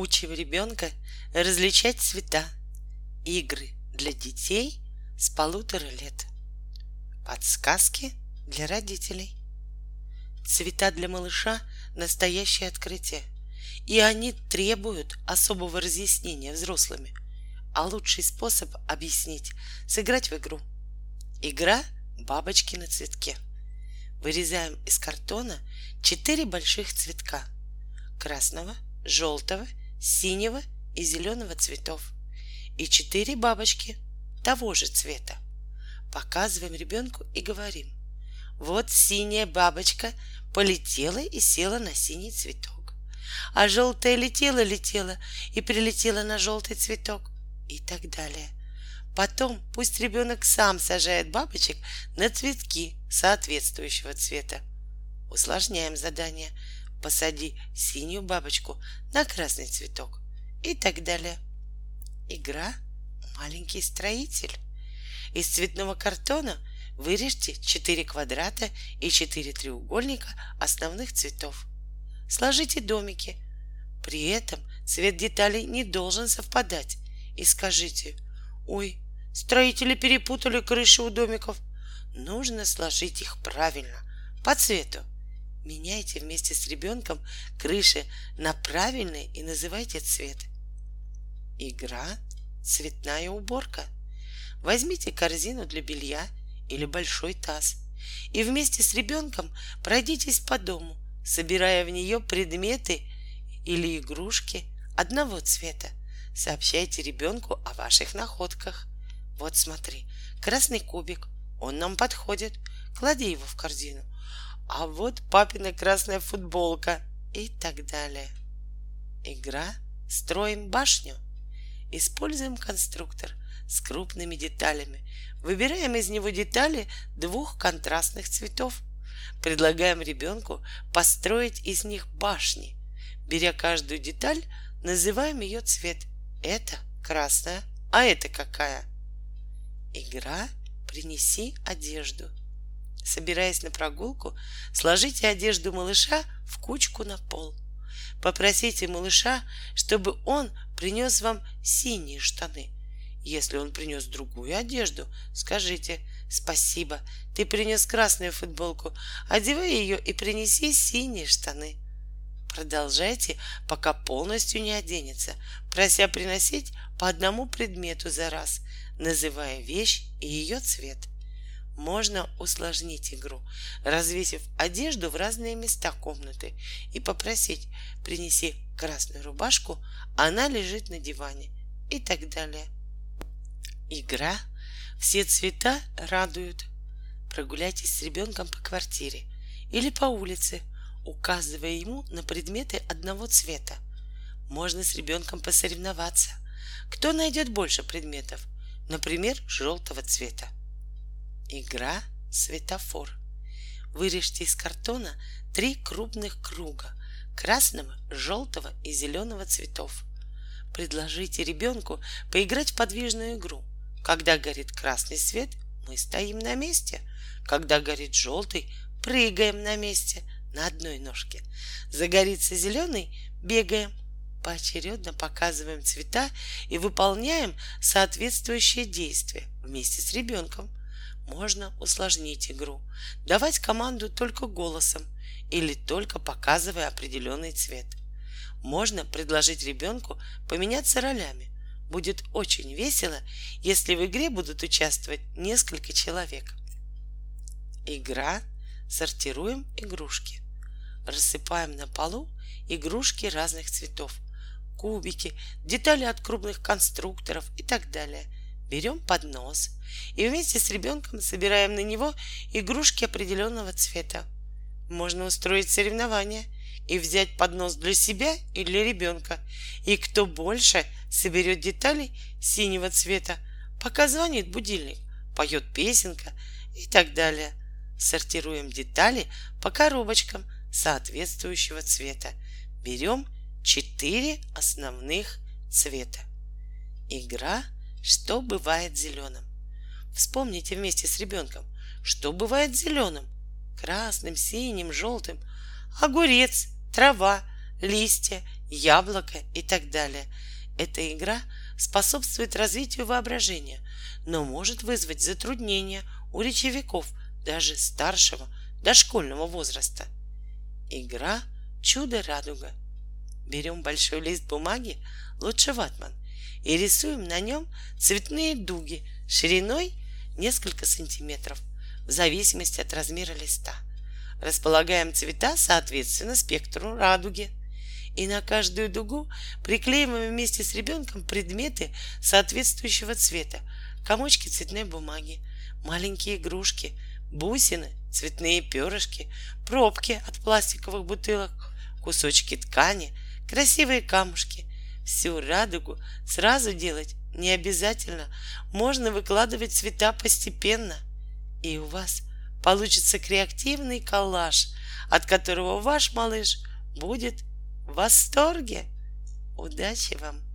Учим ребенка различать цвета. Игры для детей с полутора лет. Подсказки для родителей. Цвета для малыша — настоящее открытие. И они требуют особого разъяснения взрослыми. А лучший способ объяснить — сыграть в игру. Игра «Бабочки на цветке». Вырезаем из картона четыре больших цветка — красного, желтого, синего и зеленого цветов и четыре бабочки того же цвета. Показываем ребенку и говорим. Вот синяя бабочка полетела и села на синий цветок. А желтая летела-летела и прилетела на желтый цветок и так далее. Потом пусть ребенок сам сажает бабочек на цветки соответствующего цвета. Усложняем задание. Посади синюю бабочку на красный цветок и так далее. Игра «Маленький строитель». Из цветного картона вырежьте 4 квадрата и 4 треугольника основных цветов. Сложите домики. При этом цвет деталей не должен совпадать. И скажите, ой, строители перепутали крыши у домиков. Нужно сложить их правильно, по цвету. Меняйте вместе с ребенком крыши на правильный и называйте цвет. Игра цветная уборка. Возьмите корзину для белья или большой таз и вместе с ребенком пройдитесь по дому, собирая в нее предметы или игрушки одного цвета. Сообщайте ребенку о ваших находках. Вот смотри, красный кубик, он нам подходит. Клади его в корзину. А вот папина красная футболка и так далее. Игра «Строим башню» Используем конструктор с крупными деталями. Выбираем из него детали двух контрастных цветов. Предлагаем ребенку построить из них башни. Беря каждую деталь, называем ее цвет. Это красная, а это какая? Игра «Принеси одежду». Собираясь на прогулку, сложите одежду малыша в кучку на пол. Попросите малыша, чтобы он принес вам синие штаны. Если он принес другую одежду, скажите «Спасибо, ты принес красную футболку, одевай ее и принеси синие штаны». Продолжайте, пока полностью не оденется, прося приносить по одному предмету за раз, называя вещь и ее цвет. Можно усложнить игру, развесив одежду в разные места комнаты и попросить принеси красную рубашку, она лежит на диване и так далее. Игра «Все цвета радуют». Прогуляйтесь с ребенком по квартире или по улице, указывая ему на предметы одного цвета. Можно с ребенком посоревноваться. Кто найдет больше предметов, например, желтого цвета. Игра «Светофор». Вырежьте из картона три крупных круга красного, желтого и зеленого цветов. Предложите ребенку поиграть в подвижную игру. Когда горит красный свет, мы стоим на месте. Когда горит желтый, прыгаем на месте на одной ножке. Загорится зеленый, бегаем. Поочередно показываем цвета и выполняем соответствующие действия вместе с ребенком. Можно усложнить игру, давать команду только голосом – или только показывая определенный цвет. Можно предложить ребенку поменяться ролями. Будет очень весело, если в игре будут участвовать несколько человек. Игра «Сортируем игрушки». Рассыпаем на полу игрушки разных цветов, кубики, детали от крупных конструкторов и так далее. Берем поднос и вместе с ребенком собираем на него игрушки определенного цвета – можно устроить соревнование и взять поднос для себя и для ребенка. И кто больше соберет детали синего цвета, пока звонит будильник, поет песенка и так далее. Сортируем детали по коробочкам соответствующего цвета. Берем четыре основных цвета. Игра «Что бывает зеленым?» Вспомните вместе с ребенком, что бывает зеленым – красным, синим, желтым, огурец, трава, листья, яблоко и так далее. Эта игра способствует развитию воображения, но может вызвать затруднения у речевиков даже старшего дошкольного возраста. Игра «Чудо-радуга». Берем большой лист бумаги, лучше ватман, и рисуем на нем цветные дуги шириной несколько сантиметров в зависимости от размера листа. Располагаем цвета соответственно спектру радуги. И на каждую дугу приклеиваем вместе с ребенком предметы соответствующего цвета, комочки цветной бумаги, маленькие игрушки, бусины, цветные перышки, пробки от пластиковых бутылок, кусочки ткани, красивые камушки. Всю радугу сразу делать не обязательно. Можно выкладывать цвета постепенно. И у вас получится креативный коллаж, от которого ваш малыш будет в восторге. Удачи вам!